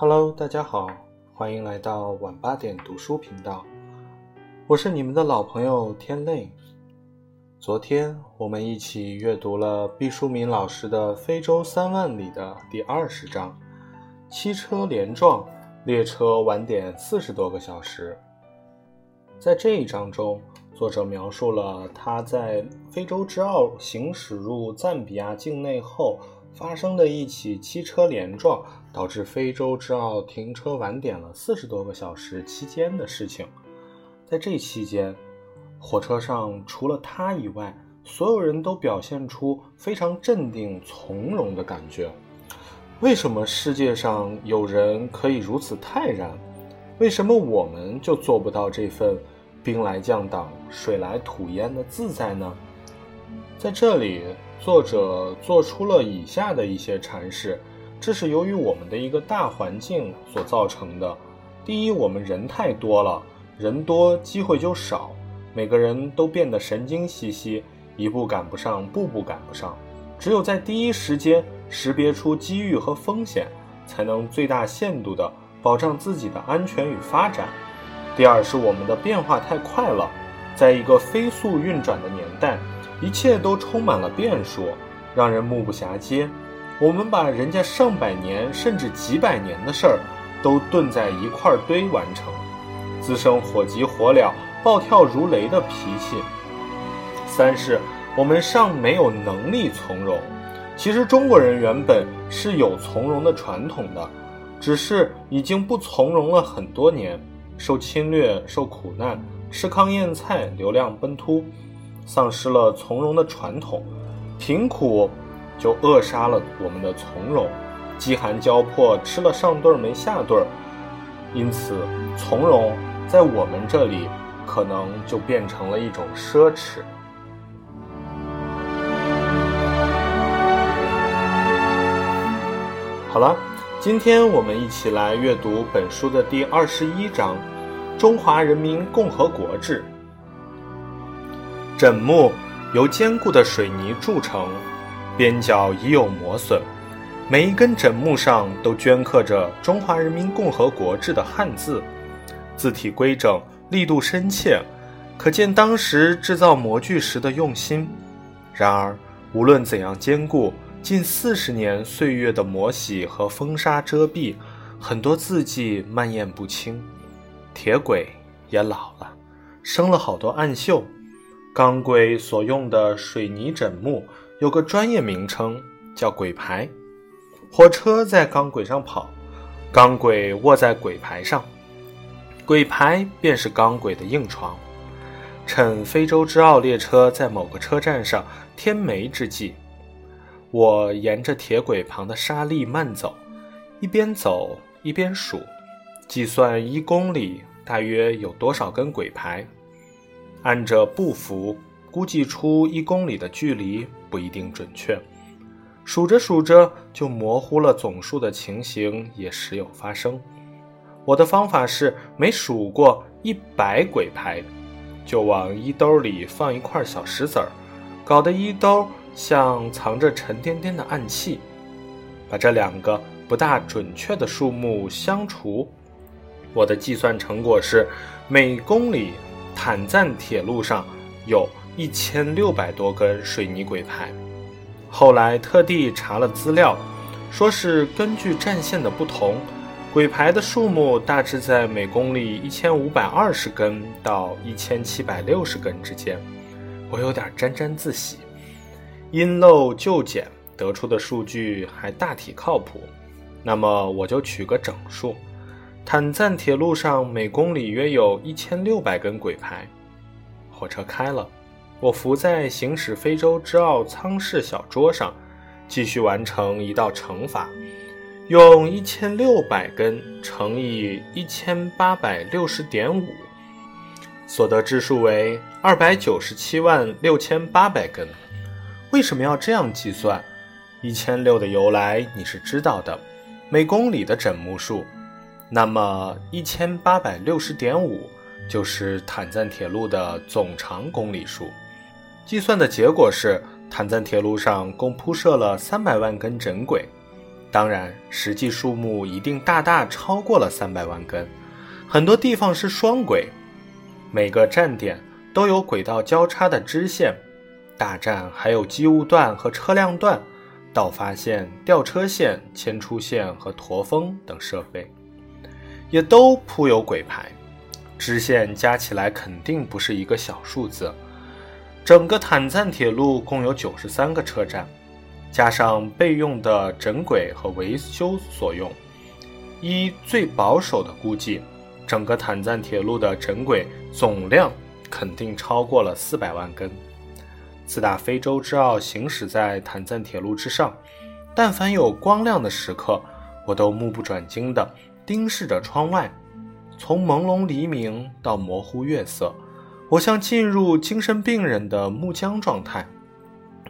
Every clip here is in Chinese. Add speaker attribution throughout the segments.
Speaker 1: Hello，大家好，欢迎来到晚八点读书频道，我是你们的老朋友天泪。昨天我们一起阅读了毕淑敏老师的《非洲三万里》的第二十章：汽车连撞，列车晚点四十多个小时。在这一章中，作者描述了他在非洲之奥行驶入赞比亚境内后发生的一起汽车连撞。导致非洲之奥停车晚点了四十多个小时期间的事情，在这期间，火车上除了他以外，所有人都表现出非常镇定从容的感觉。为什么世界上有人可以如此泰然？为什么我们就做不到这份兵来将挡、水来土掩的自在呢？在这里，作者做出了以下的一些阐释。这是由于我们的一个大环境所造成的。第一，我们人太多了，人多机会就少，每个人都变得神经兮兮，一步赶不上，步步赶不上。只有在第一时间识别出机遇和风险，才能最大限度地保障自己的安全与发展。第二，是我们的变化太快了，在一个飞速运转的年代，一切都充满了变数，让人目不暇接。我们把人家上百年甚至几百年的事儿，都炖在一块儿堆完成，滋生火急火燎、暴跳如雷的脾气。三是，我们尚没有能力从容。其实中国人原本是有从容的传统的，只是已经不从容了很多年，受侵略、受苦难、吃糠咽菜、流量奔突，丧失了从容的传统，贫苦。就扼杀了我们的从容，饥寒交迫，吃了上顿没下顿，因此从容在我们这里可能就变成了一种奢侈。好了，今天我们一起来阅读本书的第二十一章《中华人民共和国志》。枕木由坚固的水泥铸成。边角已有磨损，每一根枕木上都镌刻着“中华人民共和国制”的汉字，字体规整，力度深切，可见当时制造模具时的用心。然而，无论怎样坚固，近四十年岁月的磨洗和风沙遮蔽，很多字迹蔓延不清。铁轨也老了，生了好多暗锈。钢轨所用的水泥枕木。有个专业名称叫轨牌，火车在钢轨上跑，钢轨卧在轨牌上，轨牌便是钢轨的硬床。趁非洲之奥列车在某个车站上添煤之际，我沿着铁轨旁的沙砾慢走，一边走一边数，计算一公里大约有多少根轨牌，按着步幅。估计出一公里的距离不一定准确，数着数着就模糊了总数的情形也时有发生。我的方法是每数过一百鬼牌，就往衣兜里放一块小石子儿，搞得衣兜像藏着沉甸甸的暗器。把这两个不大准确的数目相除，我的计算成果是每公里坦赞铁路上有。一千六百多根水泥轨牌，后来特地查了资料，说是根据战线的不同，轨牌的数目大致在每公里一千五百二十根到一千七百六十根之间。我有点沾沾自喜，因漏就简得出的数据还大体靠谱。那么我就取个整数，坦赞铁路上每公里约有一千六百根轨牌。火车开了。我伏在行驶非洲之奥舱室小桌上，继续完成一道乘法，用一千六百根乘以一千八百六十点五，所得之数为二百九十七万六千八百根。为什么要这样计算？一千六的由来你是知道的，每公里的枕木数，那么一千八百六十点五就是坦赞铁路的总长公里数。计算的结果是，坦赞铁路上共铺设了三百万根枕轨，当然，实际数目一定大大超过了三百万根。很多地方是双轨，每个站点都有轨道交叉的支线，大站还有机务段和车辆段、导发线、吊车线、牵出线和驼峰等设备，也都铺有轨牌。支线加起来肯定不是一个小数字。整个坦赞铁路共有九十三个车站。加上备用的整轨和维修所用，依最保守的估计，整个坦赞铁路的整轨总量肯定超过了四百万根。自打非洲之奥行驶在坦赞铁路之上，但凡有光亮的时刻，我都目不转睛地盯视着窗外。从朦胧黎明到模糊月色，我像进入精神病人的木僵状态。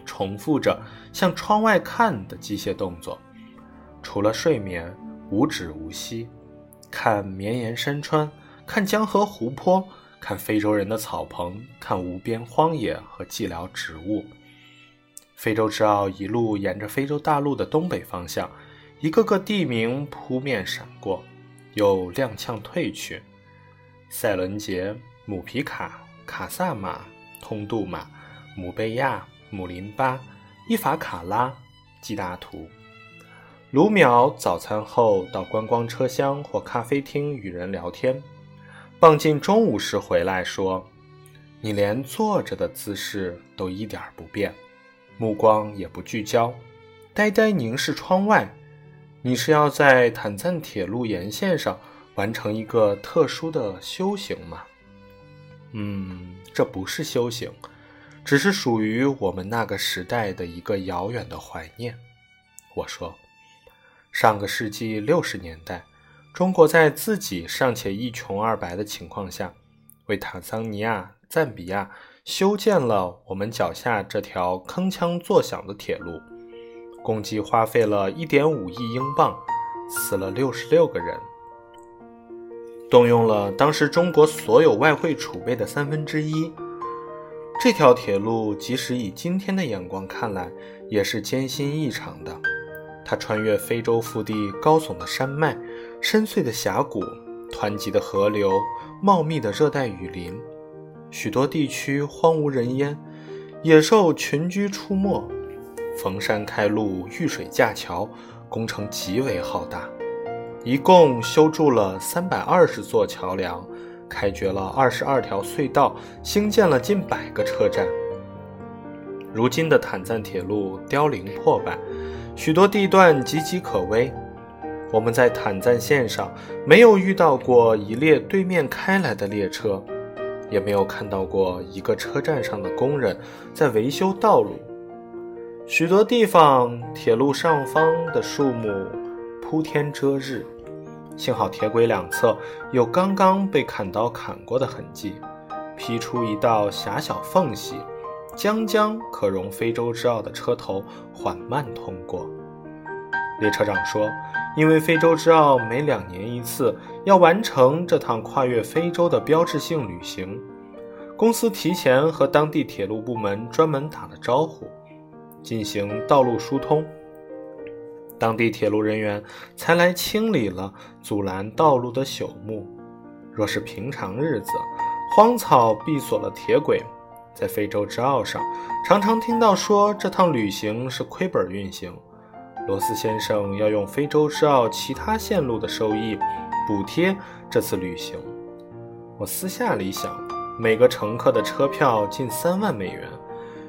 Speaker 1: 重复着向窗外看的机械动作，除了睡眠，无止无息。看绵延山川，看江河湖泊，看非洲人的草棚，看无边荒野和寂寥植物。非洲之奥一路沿着非洲大陆的东北方向，一个个地名扑面闪过，又踉跄退去。塞伦杰、姆皮卡、卡萨马、通杜马、姆贝亚。姆林巴、伊法卡拉、基达图、卢秒早餐后到观光车厢或咖啡厅与人聊天，傍进中午时回来说：“你连坐着的姿势都一点不变，目光也不聚焦，呆呆凝视窗外。你是要在坦赞铁路沿线上完成一个特殊的修行吗？”“嗯，这不是修行。”只是属于我们那个时代的一个遥远的怀念。我说，上个世纪六十年代，中国在自己尚且一穷二白的情况下，为坦桑尼亚、赞比亚修建了我们脚下这条铿锵作响的铁路，共计花费了一点五亿英镑，死了六十六个人，动用了当时中国所有外汇储备的三分之一。这条铁路，即使以今天的眼光看来，也是艰辛异常的。它穿越非洲腹地高耸的山脉、深邃的峡谷、湍急的河流、茂密的热带雨林，许多地区荒无人烟，野兽群居出没。逢山开路，遇水架桥，工程极为浩大，一共修筑了三百二十座桥梁。开掘了二十二条隧道，兴建了近百个车站。如今的坦赞铁路凋零破败，许多地段岌岌可危。我们在坦赞线上没有遇到过一列对面开来的列车，也没有看到过一个车站上的工人在维修道路。许多地方铁路上方的树木铺天遮日。幸好铁轨两侧有刚刚被砍刀砍过的痕迹，劈出一道狭小缝隙，将将可容非洲之傲的车头缓慢通过。列车长说：“因为非洲之傲每两年一次要完成这趟跨越非洲的标志性旅行，公司提前和当地铁路部门专门打了招呼，进行道路疏通。”当地铁路人员才来清理了阻拦道路的朽木。若是平常日子，荒草闭锁了铁轨。在非洲之奥上，常常听到说这趟旅行是亏本运行。罗斯先生要用非洲之奥其他线路的收益补贴这次旅行。我私下里想，每个乘客的车票近三万美元，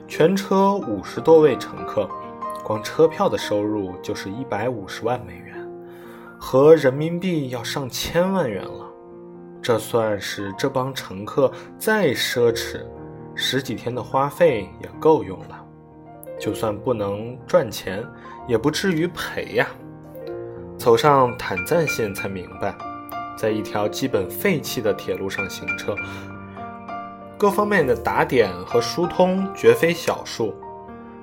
Speaker 1: 全车五十多位乘客。光车票的收入就是一百五十万美元，合人民币要上千万元了。这算是这帮乘客再奢侈，十几天的花费也够用了。就算不能赚钱，也不至于赔呀。走上坦赞线才明白，在一条基本废弃的铁路上行车，各方面的打点和疏通绝非小数。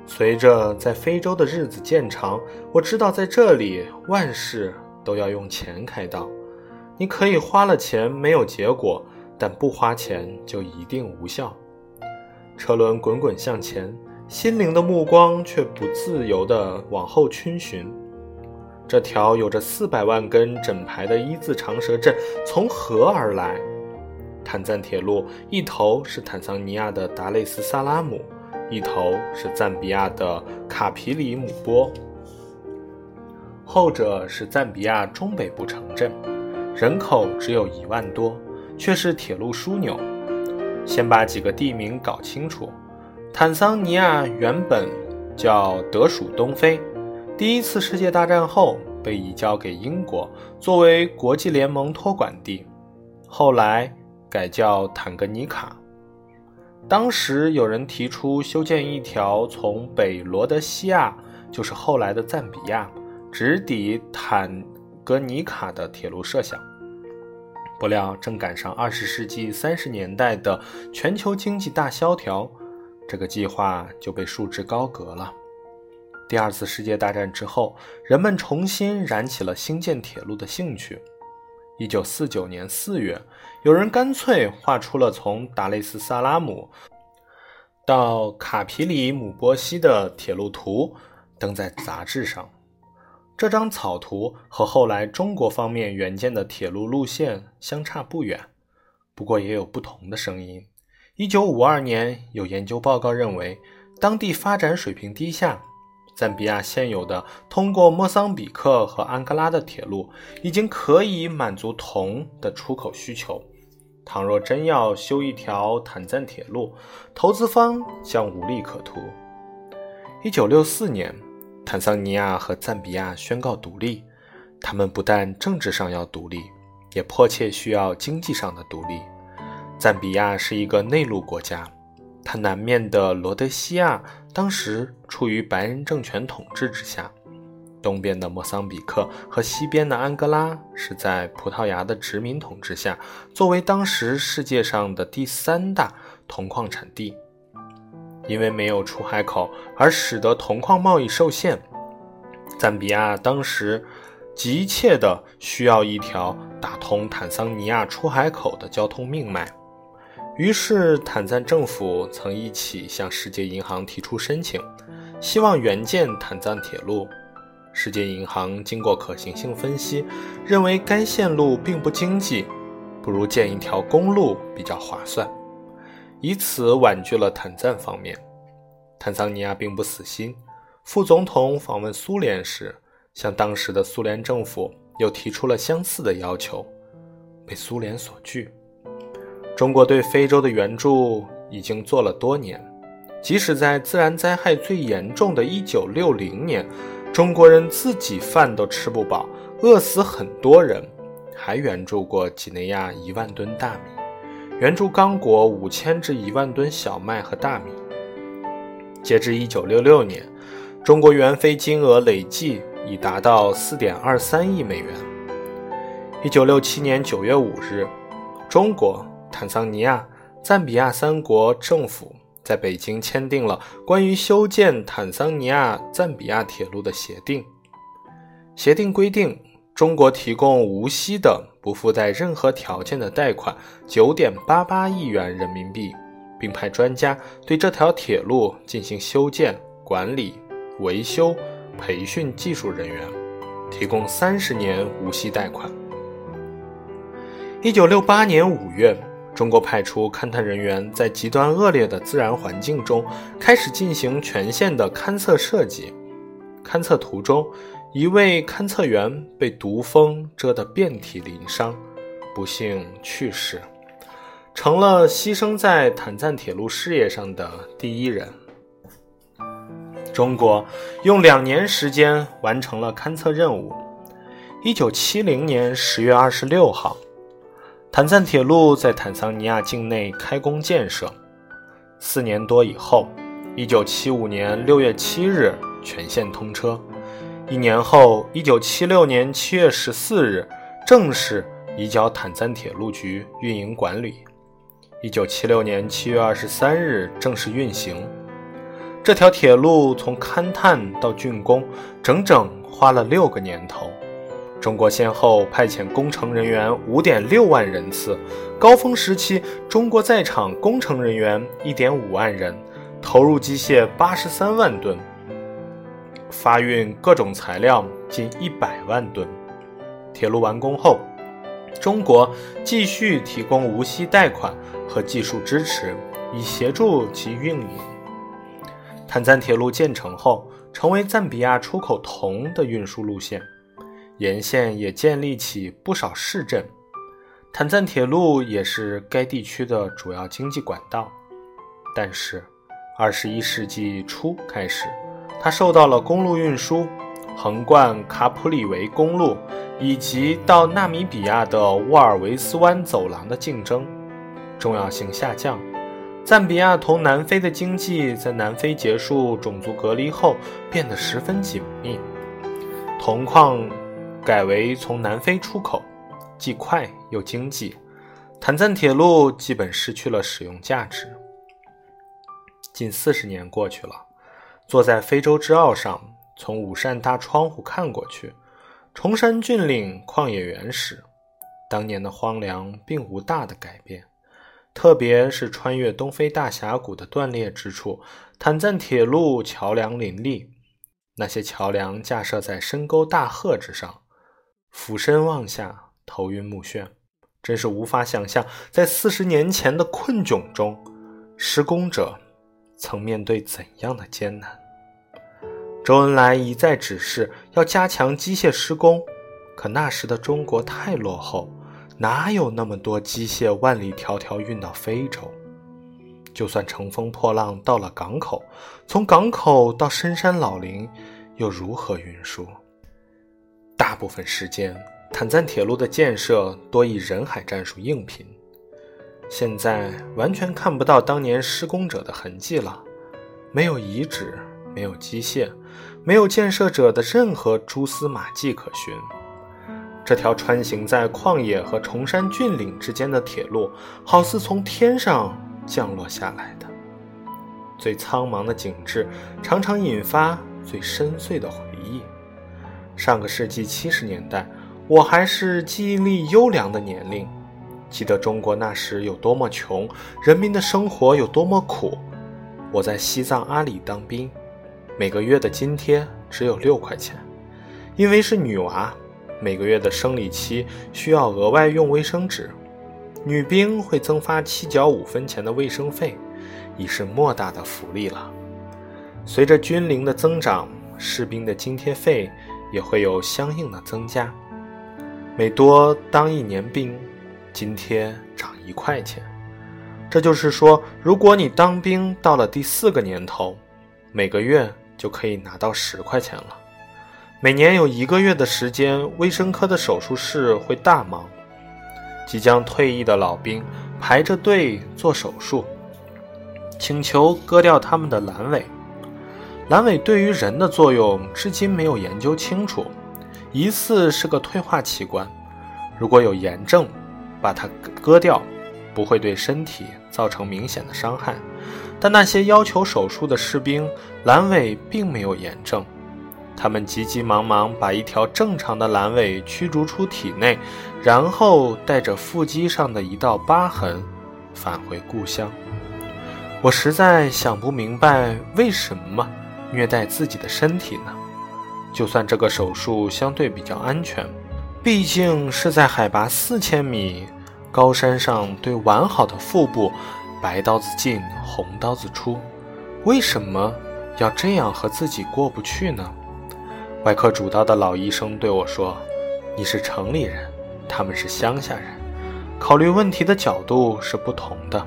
Speaker 1: 随着在非洲的日子渐长，我知道在这里万事都要用钱开道。你可以花了钱没有结果，但不花钱就一定无效。车轮滚滚向前，心灵的目光却不自由地往后逡巡。这条有着四百万根整排的一字长蛇阵从何而来？坦赞铁路一头是坦桑尼亚的达累斯萨拉姆，一头是赞比亚的卡皮里姆波。后者是赞比亚中北部城镇，人口只有一万多，却是铁路枢纽。先把几个地名搞清楚：坦桑尼亚原本叫德属东非，第一次世界大战后被移交给英国，作为国际联盟托管地。后来。改叫坦格尼卡。当时有人提出修建一条从北罗德西亚，就是后来的赞比亚，直抵坦格尼卡的铁路设想。不料正赶上二十世纪三十年代的全球经济大萧条，这个计划就被束之高阁了。第二次世界大战之后，人们重新燃起了兴建铁路的兴趣。一九四九年四月，有人干脆画出了从达累斯萨拉姆到卡皮里姆波西的铁路图，登在杂志上。这张草图和后来中国方面援建的铁路路线相差不远，不过也有不同的声音。一九五二年，有研究报告认为，当地发展水平低下。赞比亚现有的通过莫桑比克和安哥拉的铁路已经可以满足铜的出口需求。倘若真要修一条坦赞铁路，投资方将无利可图。一九六四年，坦桑尼亚和赞比亚宣告独立。他们不但政治上要独立，也迫切需要经济上的独立。赞比亚是一个内陆国家。它南面的罗德西亚当时处于白人政权统治之下，东边的莫桑比克和西边的安哥拉是在葡萄牙的殖民统治下。作为当时世界上的第三大铜矿产地，因为没有出海口而使得铜矿贸易受限。赞比亚当时急切地需要一条打通坦桑尼亚出海口的交通命脉。于是，坦赞政府曾一起向世界银行提出申请，希望援建坦赞铁路。世界银行经过可行性分析，认为该线路并不经济，不如建一条公路比较划算，以此婉拒了坦赞方面。坦桑尼亚并不死心，副总统访问苏联时，向当时的苏联政府又提出了相似的要求，被苏联所拒。中国对非洲的援助已经做了多年，即使在自然灾害最严重的一九六零年，中国人自己饭都吃不饱，饿死很多人，还援助过几内亚一万吨大米，援助刚果五千至一万吨小麦和大米。截至一九六六年，中国援非金额累计已达到四点二三亿美元。一九六七年九月五日，中国。坦桑尼亚、赞比亚三国政府在北京签订了关于修建坦桑尼亚赞比亚铁路的协定。协定规定，中国提供无息的、不附带任何条件的贷款九点八八亿元人民币，并派专家对这条铁路进行修建、管理、维修、培训技术人员，提供三十年无息贷款。一九六八年五月。中国派出勘探人员在极端恶劣的自然环境中开始进行全线的勘测设计。勘测途中，一位勘测员被毒蜂蛰得遍体鳞伤，不幸去世，成了牺牲在坦赞铁路事业上的第一人。中国用两年时间完成了勘测任务。一九七零年十月二十六号。坦赞铁路在坦桑尼亚境内开工建设，四年多以后，一九七五年六月七日全线通车。一年后，一九七六年七月十四日正式移交坦赞铁路局运营管理。一九七六年七月二十三日正式运行。这条铁路从勘探到竣工，整整花了六个年头。中国先后派遣工程人员五点六万人次，高峰时期，中国在场工程人员一点五万人，投入机械八十三万吨，发运各种材料近一百万吨。铁路完工后，中国继续提供无息贷款和技术支持，以协助其运营。坦赞铁路建成后，成为赞比亚出口铜的运输路线，沿线也建立起不少市镇。坦赞铁路也是该地区的主要经济管道。但是，二十一世纪初开始，它受到了公路运输、横贯卡普里维公路以及到纳米比亚的沃尔维斯湾走廊的竞争，重要性下降。赞比亚同南非的经济在南非结束种族隔离后变得十分紧密，铜矿改为从南非出口，既快又经济。坦赞铁路基本失去了使用价值。近四十年过去了，坐在非洲之澳上，从五扇大窗户看过去，崇山峻岭，旷野原始，当年的荒凉并无大的改变。特别是穿越东非大峡谷的断裂之处，坦赞铁路桥梁林立。那些桥梁架设在深沟大壑之上，俯身望下，头晕目眩，真是无法想象，在四十年前的困窘中，施工者曾面对怎样的艰难。周恩来一再指示要加强机械施工，可那时的中国太落后。哪有那么多机械万里迢迢运到非洲？就算乘风破浪到了港口，从港口到深山老林，又如何运输？大部分时间，坦赞铁路的建设多以人海战术硬拼。现在完全看不到当年施工者的痕迹了，没有遗址，没有机械，没有建设者的任何蛛丝马迹可寻。这条穿行在旷野和崇山峻岭之间的铁路，好似从天上降落下来的。最苍茫的景致，常常引发最深邃的回忆。上个世纪七十年代，我还是记忆力优良的年龄，记得中国那时有多么穷，人民的生活有多么苦。我在西藏阿里当兵，每个月的津贴只有六块钱，因为是女娃。每个月的生理期需要额外用卫生纸，女兵会增发七角五分钱的卫生费，已是莫大的福利了。随着军龄的增长，士兵的津贴费也会有相应的增加。每多当一年兵，津贴涨一块钱。这就是说，如果你当兵到了第四个年头，每个月就可以拿到十块钱了。每年有一个月的时间，卫生科的手术室会大忙。即将退役的老兵排着队做手术，请求割掉他们的阑尾。阑尾对于人的作用至今没有研究清楚，疑似是个退化器官。如果有炎症，把它割掉，不会对身体造成明显的伤害。但那些要求手术的士兵，阑尾并没有炎症。他们急急忙忙把一条正常的阑尾驱逐出体内，然后带着腹肌上的一道疤痕返回故乡。我实在想不明白为什么虐待自己的身体呢？就算这个手术相对比较安全，毕竟是在海拔四千米高山上对完好的腹部白刀子进红刀子出，为什么要这样和自己过不去呢？外科主刀的老医生对我说：“你是城里人，他们是乡下人，考虑问题的角度是不同的。”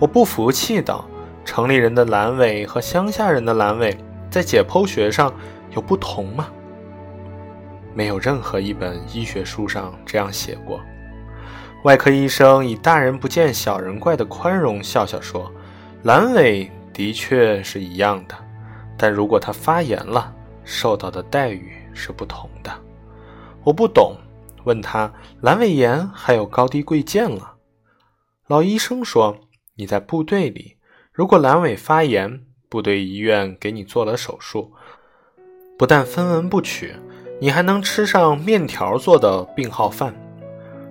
Speaker 1: 我不服气道：“城里人的阑尾和乡下人的阑尾在解剖学上有不同吗？”没有任何一本医学书上这样写过。外科医生以“大人不见小人怪”的宽容笑笑说：“阑尾的确是一样的，但如果它发炎了。”受到的待遇是不同的。我不懂，问他阑尾炎还有高低贵贱了。老医生说：“你在部队里，如果阑尾发炎，部队医院给你做了手术，不但分文不取，你还能吃上面条做的病号饭。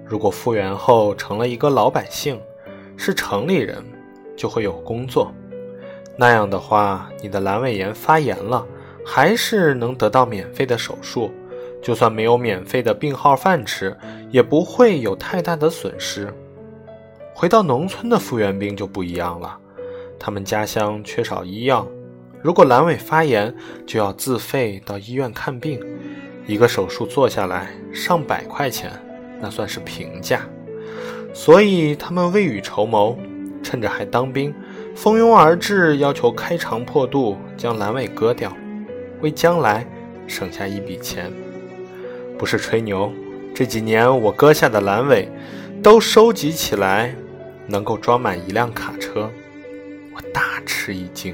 Speaker 1: 如果复原后成了一个老百姓，是城里人，就会有工作。那样的话，你的阑尾炎发炎了。”还是能得到免费的手术。就算没有免费的病号饭吃，也不会有太大的损失。回到农村的复员兵就不一样了，他们家乡缺少医药，如果阑尾发炎，就要自费到医院看病，一个手术做下来上百块钱，那算是平价。所以他们未雨绸缪，趁着还当兵，蜂拥而至，要求开肠破肚将阑尾割掉，为将来省下一笔钱。不是吹牛，这几年我割下的阑尾，都收集起来，能够装满一辆卡车。我大吃一惊，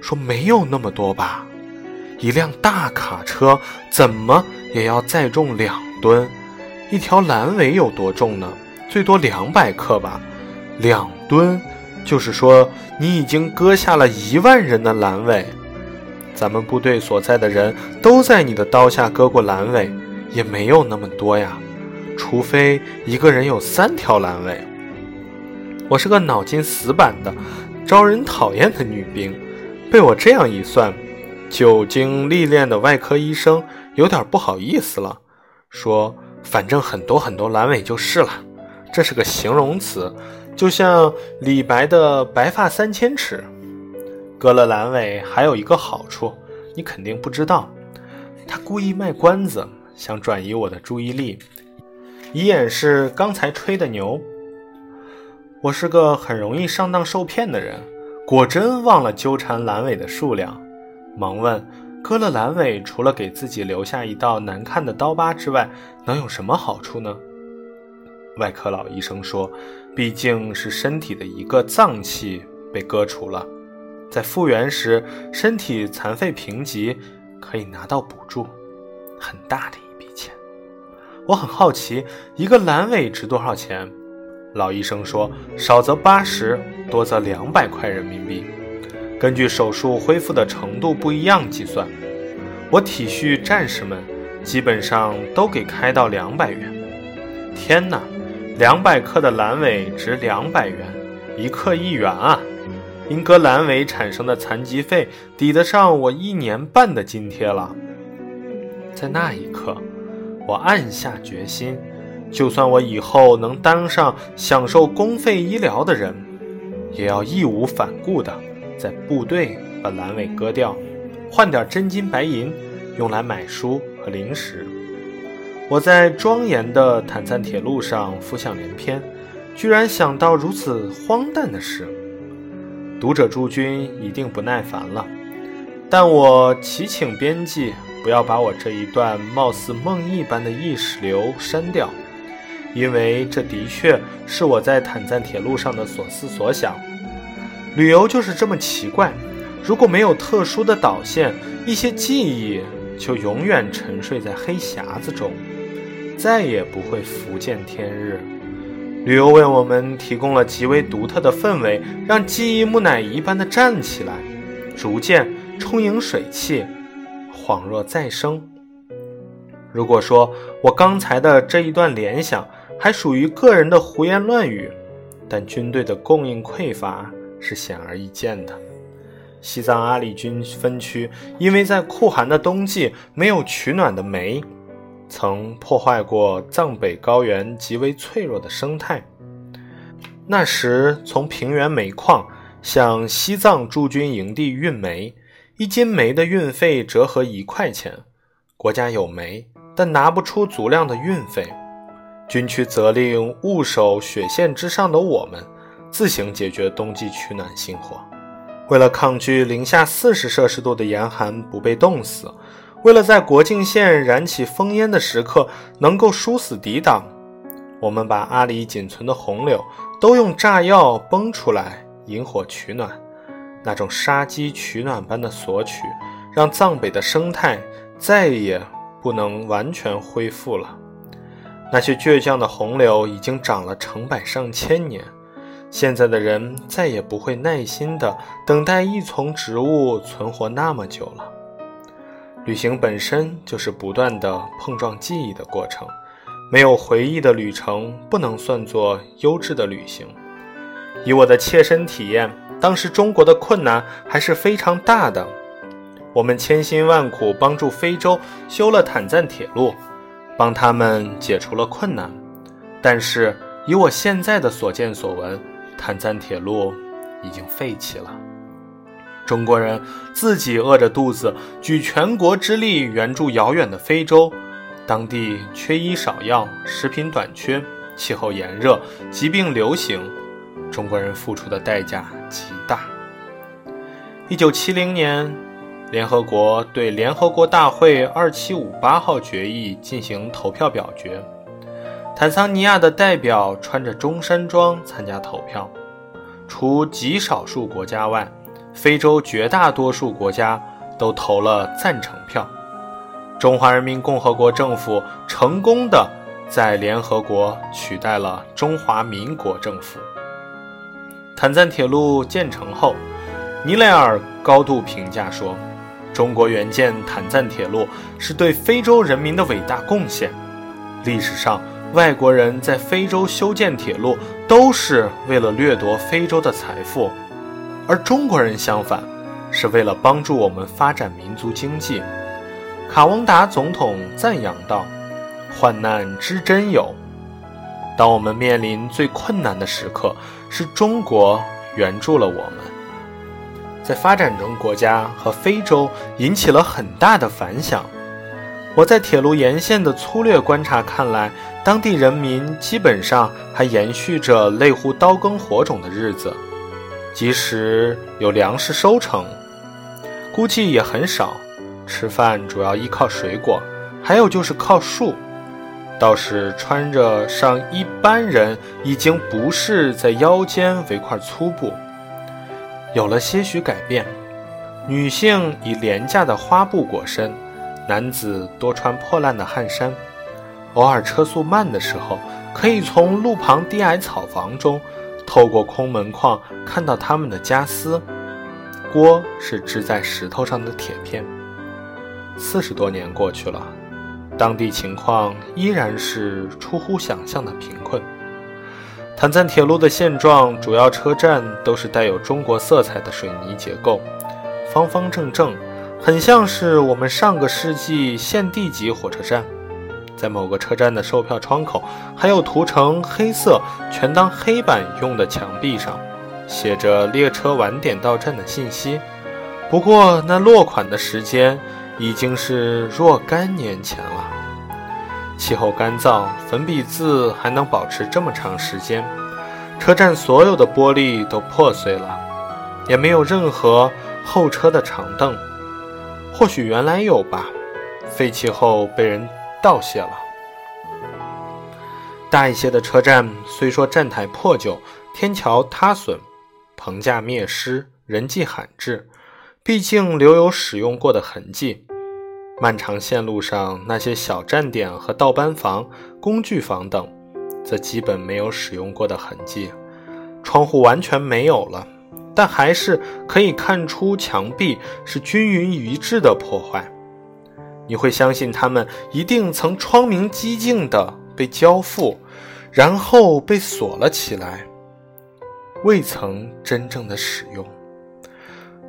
Speaker 1: 说没有那么多吧？一辆大卡车怎么也要载重两吨？一条阑尾有多重呢？最多两百克吧。两吨，就是说你已经割下了一万人的阑尾。咱们部队所在的人都在你的刀下割过阑尾。也没有那么多呀，除非一个人有三条阑尾。我是个脑筋死板的、招人讨厌的女兵，被我这样一算，久经历练的外科医生有点不好意思了，说：“反正很多很多阑尾就是了，这是个形容词，就像李白的‘白发三千尺’。割了阑尾还有一个好处，你肯定不知道，他故意卖关子。”想转移我的注意力，以掩饰刚才吹的牛。我是个很容易上当受骗的人，果真忘了纠缠阑尾的数量，忙问：割了阑尾，除了给自己留下一道难看的刀疤之外，能有什么好处呢？外科老医生说：毕竟是身体的一个脏器被割除了，在复原时身体残废贫瘠，可以拿到补助。很大的一笔钱，我很好奇，一个阑尾值多少钱？老医生说，少则八十，多则两百块人民币，根据手术恢复的程度不一样计算。我体恤战士们，基本上都给开到两百元。天哪，两百克的阑尾值两百元，一克一元啊！因割阑尾产生的残疾费，抵得上我一年半的津贴了。在那一刻，我暗下决心，就算我以后能当上享受公费医疗的人，也要义无反顾地在部队把阑尾割掉，换点真金白银，用来买书和零食。我在庄严的坦赞铁路上浮想联翩，居然想到如此荒诞的事。读者诸君一定不耐烦了，但我祈请编辑。不要把我这一段貌似梦呓般的意识流删掉，因为这的确是我在坦赞铁路上的所思所想。旅游就是这么奇怪，如果没有特殊的导线，一些记忆就永远沉睡在黑匣子中，再也不会浮见天日。旅游为我们提供了极为独特的氛围，让记忆木乃伊般的站起来，逐渐充盈水汽。恍若再生。如果说我刚才的这一段联想还属于个人的胡言乱语，但军队的供应匮乏是显而易见的。西藏阿里军分区因为在酷寒的冬季没有取暖的煤，曾破坏过藏北高原极为脆弱的生态。那时从平原煤矿向西藏驻军营地运煤。一斤煤的运费折合一块钱，国家有煤，但拿不出足量的运费。军区责令务守雪线之上的我们，自行解决冬季取暖心火。为了抗拒零下四十摄氏度的严寒不被冻死，为了在国境线燃起烽烟的时刻能够殊死抵挡，我们把阿里仅存的红柳都用炸药崩出来引火取暖。那种杀鸡取暖般的索取，让藏北的生态再也不能完全恢复了。那些倔强的红柳已经长了成百上千年，现在的人再也不会耐心地等待一丛植物存活那么久了。旅行本身就是不断的碰撞记忆的过程，没有回忆的旅程不能算作优质的旅行。以我的切身体验。当时中国的困难还是非常大的。我们千辛万苦帮助非洲修了坦赞铁路，帮他们解除了困难。但是以我现在的所见所闻，坦赞铁路已经废弃了。中国人自己饿着肚子，举全国之力援助遥远的非洲，当地缺医少药，食品短缺，气候炎热，疾病流行，中国人付出的代价极大。一九七零年，联合国对联合国大会二七五八号决议进行投票表决，坦桑尼亚的代表穿着中山装参加投票，除极少数国家外。非洲绝大多数国家都投了赞成票，中华人民共和国政府成功的在联合国取代了中华民国政府。坦赞铁路建成后，尼雷尔高度评价说：“中国援建坦赞铁路是对非洲人民的伟大贡献。历史上，外国人在非洲修建铁路都是为了掠夺非洲的财富。”而中国人相反，是为了帮助我们发展民族经济。卡翁达总统赞扬道：“患难知真友。当我们面临最困难的时刻，是中国援助了我们。在发展中国家和非洲引起了很大的反响。我在铁路沿线的粗略观察看来，当地人民基本上还延续着类乎刀耕火种的日子。”即使有粮食收成，估计也很少。吃饭主要依靠水果，还有就是靠树。倒是穿着上一般人已经不是在腰间围块粗布，有了些许改变。女性以廉价的花布裹身，男子多穿破烂的汗衫。偶尔车速慢的时候，可以从路旁低矮草房中。透过空门框看到他们的家私，锅是支在石头上的铁片。四十多年过去了，当地情况依然是出乎想象的贫困。坦赞铁路的现状，主要车站都是带有中国色彩的水泥结构，方方正正，很像是我们上个世纪县地级火车站。在某个车站的售票窗口，还有涂成黑色、全当黑板用的墙壁上，写着列车晚点到站的信息。不过，那落款的时间已经是若干年前了。气候干燥，粉笔字还能保持这么长时间？车站所有的玻璃都破碎了，也没有任何候车的长凳。或许原来有吧，废弃后被人。倒卸了。大一些的车站虽说站台破旧、天桥塌损、棚架灭失、人迹罕至，毕竟留有使用过的痕迹。漫长线路上那些小站点和倒班房、工具房等，则基本没有使用过的痕迹。窗户完全没有了，但还是可以看出墙壁是均匀一致的破坏。你会相信他们一定曾窗明几净地被交付，然后被锁了起来，未曾真正的使用。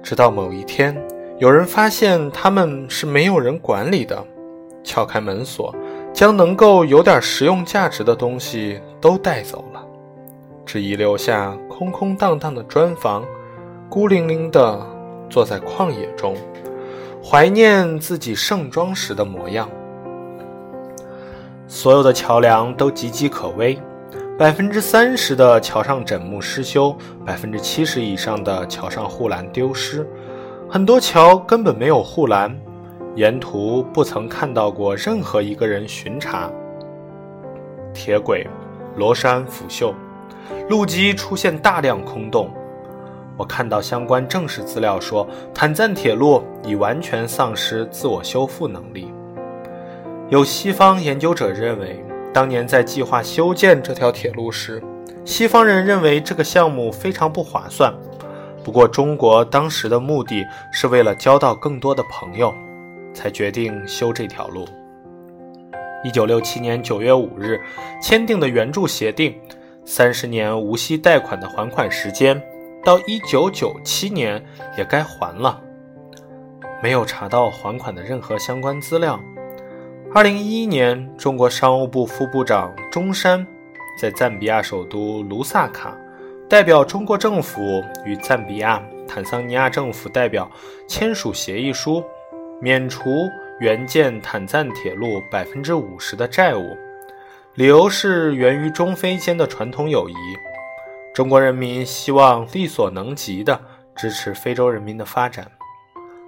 Speaker 1: 直到某一天，有人发现他们是没有人管理的，撬开门锁，将能够有点实用价值的东西都带走了，只遗留下空空荡荡的砖房，孤零零地坐在旷野中。怀念自己盛装时的模样。所有的桥梁都岌岌可危，百分之三十的桥上枕木失修，百分之七十以上的桥上护栏丢失，很多桥根本没有护栏，沿途不曾看到过任何一个人巡查。铁轨、螺栓腐锈，路基出现大量空洞。我看到相关正式资料说，坦赞铁路已完全丧失自我修复能力。有西方研究者认为，当年在计划修建这条铁路时，西方人认为这个项目非常不划算。不过，中国当时的目的是为了交到更多的朋友，才决定修这条路。一九六七年九月五日签订的援助协定，三十年无息贷款的还款时间。到一九九七年也该还了。没有查到还款的任何相关资料。二零一一年，中国商务部副部长钟山在赞比亚首都卢萨卡，代表中国政府与赞比亚、坦桑尼亚政府代表签署协议书，免除援建坦赞铁路百分之五十的债务，理由是源于中非间的传统友谊。中国人民希望力所能及的支持非洲人民的发展。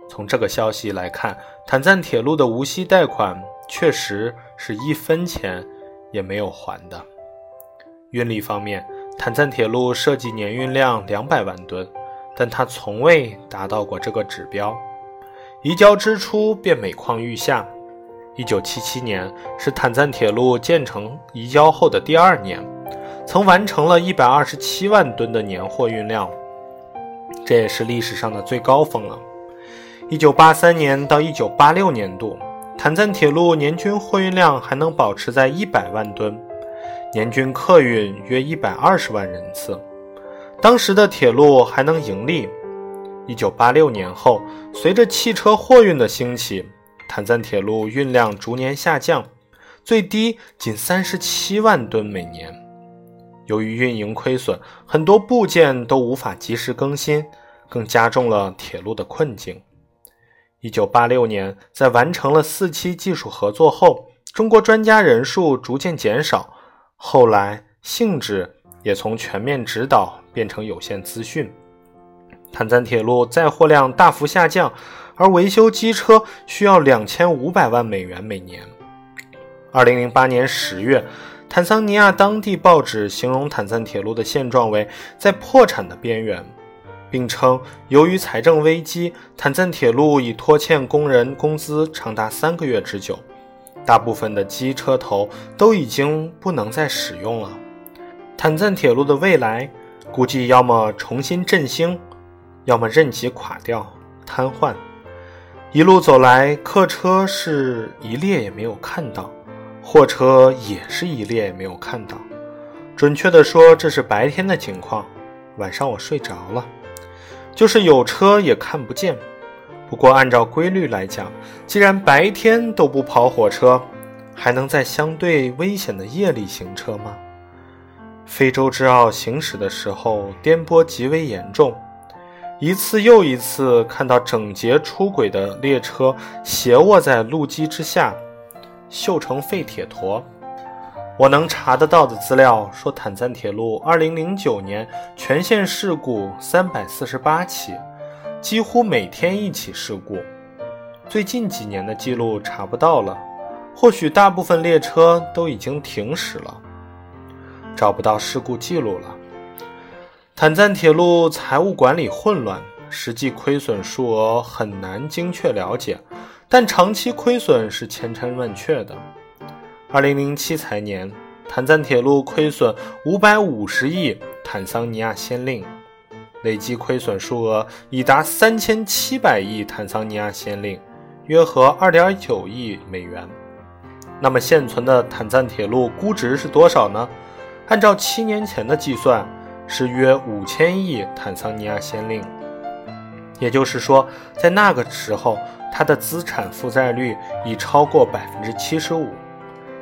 Speaker 1: 从这个消息来看，坦赞铁路的无息贷款确实是一分钱也没有还的。运力方面，坦赞铁路设计年运量两百万吨，但它从未达到过这个指标。移交之初便每况愈下。一九七七年是坦赞铁路建成移交后的第二年。曾完成了一百二十七万吨的年货运量，这也是历史上的最高峰了。一九八三年到一九八六年度，坦赞铁路年均货运量还能保持在一百万吨，年均客运约一百二十万人次。当时的铁路还能盈利。一九八六年后，随着汽车货运的兴起，坦赞铁路运量逐年下降，最低仅三十七万吨每年。由于运营亏损，很多部件都无法及时更新，更加重了铁路的困境。一九八六年，在完成了四期技术合作后，中国专家人数逐渐减少，后来性质也从全面指导变成有限资讯。坦赞铁路载货量大幅下降，而维修机车需要两千五百万美元每年。二零零八年十月。坦桑尼亚当地报纸形容坦赞铁路的现状为在破产的边缘，并称由于财政危机，坦赞铁路已拖欠工人工资长达三个月之久，大部分的机车头都已经不能再使用了。坦赞铁路的未来估计要么重新振兴，要么任其垮掉瘫痪。一路走来，客车是一列也没有看到。货车也是一列也没有看到，准确的说，这是白天的情况。晚上我睡着了，就是有车也看不见。不过按照规律来讲，既然白天都不跑火车，还能在相对危险的夜里行车吗？非洲之奥行驶的时候，颠簸极为严重，一次又一次看到整节出轨的列车斜卧在路基之下。锈成废铁坨。我能查得到的资料说，坦赞铁路2009年全线事故348起，几乎每天一起事故。最近几年的记录查不到了，或许大部分列车都已经停驶了，找不到事故记录了。坦赞铁路财务管理混乱，实际亏损数额很难精确了解。但长期亏损是千真万确的。二零零七财年，坦赞铁路亏损五百五十亿坦桑尼亚先令，累计亏损数额已达三千七百亿坦桑尼亚先令，约合二点九亿美元。那么现存的坦赞铁路估值是多少呢？按照七年前的计算，是约五千亿坦桑尼亚先令。也就是说，在那个时候。它的资产负债率已超过百分之七十五，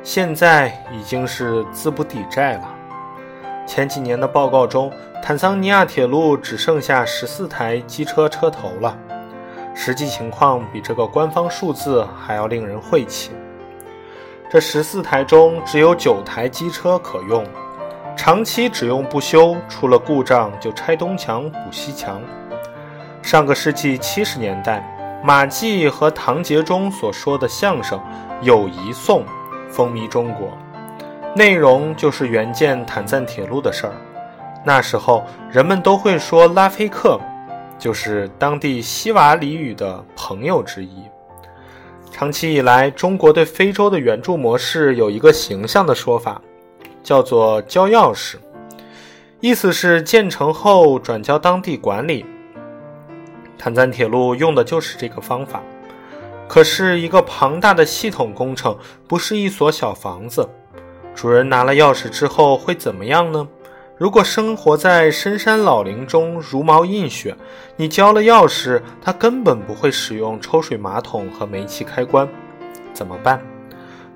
Speaker 1: 现在已经是资不抵债了。前几年的报告中，坦桑尼亚铁路只剩下十四台机车车头了，实际情况比这个官方数字还要令人晦气。这十四台中只有九台机车可用，长期只用不修，出了故障就拆东墙补西墙。上个世纪七十年代。马季和唐杰忠所说的相声《友谊颂》风靡中国，内容就是援建坦赞铁路的事儿。那时候人们都会说拉菲克，就是当地西瓦里语的朋友之一。长期以来，中国对非洲的援助模式有一个形象的说法，叫做“交钥匙”，意思是建成后转交当地管理。坦赞铁路用的就是这个方法，可是一个庞大的系统工程，不是一所小房子。主人拿了钥匙之后会怎么样呢？如果生活在深山老林中，茹毛饮血，你交了钥匙，他根本不会使用抽水马桶和煤气开关，怎么办？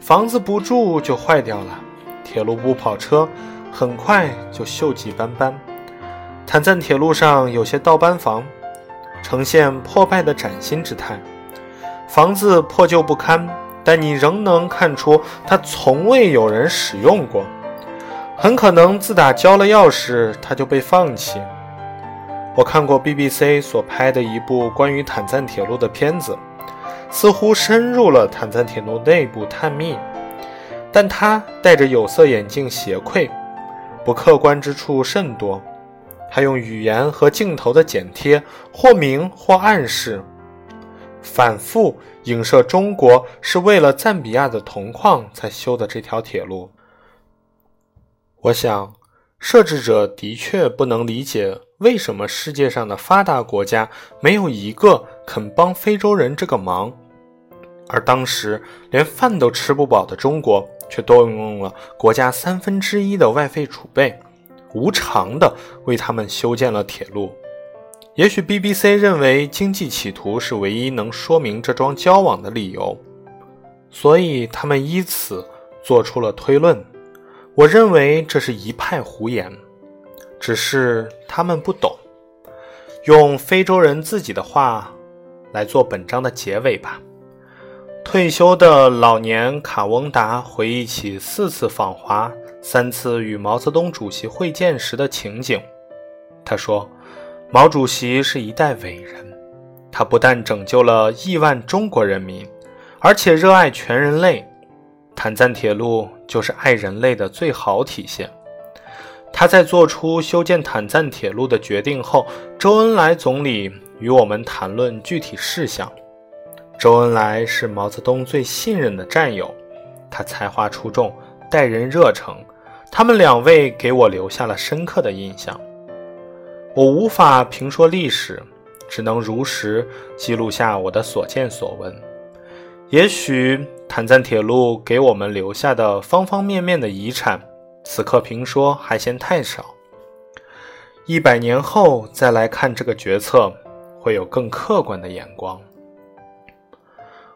Speaker 1: 房子不住就坏掉了，铁路不跑车，很快就锈迹斑斑。坦赞铁路上有些倒班房，呈现破败的崭新之态。房子破旧不堪，但你仍能看出它从未有人使用过。很可能自打交了钥匙，它就被放弃。我看过 BBC 所拍的一部关于坦赞铁路的片子。似乎深入了坦赞铁路内部探秘，但他戴着有色眼镜斜窥，不客观之处甚多。他用语言和镜头的剪贴，或明或暗示，反复影射中国是为了赞比亚的铜矿才修的这条铁路。我想，设置者的确不能理解为什么世界上的发达国家没有一个。肯帮非洲人这个忙，而当时连饭都吃不饱的中国，却动用了国家三分之一的外费储备，无偿的为他们修建了铁路。也许 BBC 认为经济企图是唯一能说明这桩交往的理由，所以他们依此做出了推论。我认为这是一派胡言，只是他们不懂。用非洲人自己的话。来做本章的结尾吧。退休的老年卡翁达回忆起四次访华、三次与毛泽东主席会见时的情景。他说：“毛主席是一代伟人，他不但拯救了亿万中国人民，而且热爱全人类。坦赞铁路就是爱人类的最好体现。”他在做出修建坦赞铁路的决定后，周恩来总理。与我们谈论具体事项。周恩来是毛泽东最信任的战友，他才华出众，待人热诚。他们两位给我留下了深刻的印象。我无法评说历史，只能如实记录下我的所见所闻。也许坦赞铁路给我们留下的方方面面的遗产，此刻评说还嫌太少。一百年后再来看这个决策。会有更客观的眼光。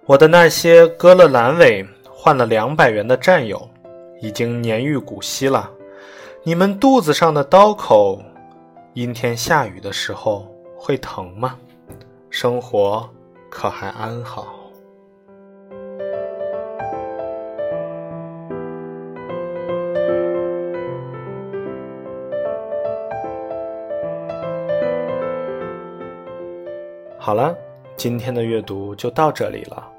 Speaker 1: 我的那些割了阑尾换了两百元的战友，已经年逾古稀了。你们肚子上的刀口，阴天下雨的时候会疼吗？生活可还安好？好了，今天的阅读就到这里了。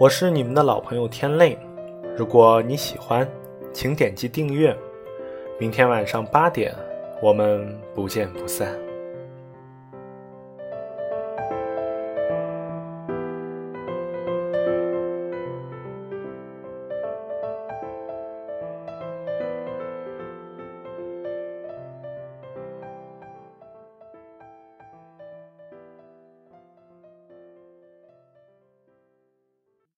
Speaker 1: 我是你们的老朋友天泪。如果你喜欢，请点击订阅。明天晚上八点，我们不见不散。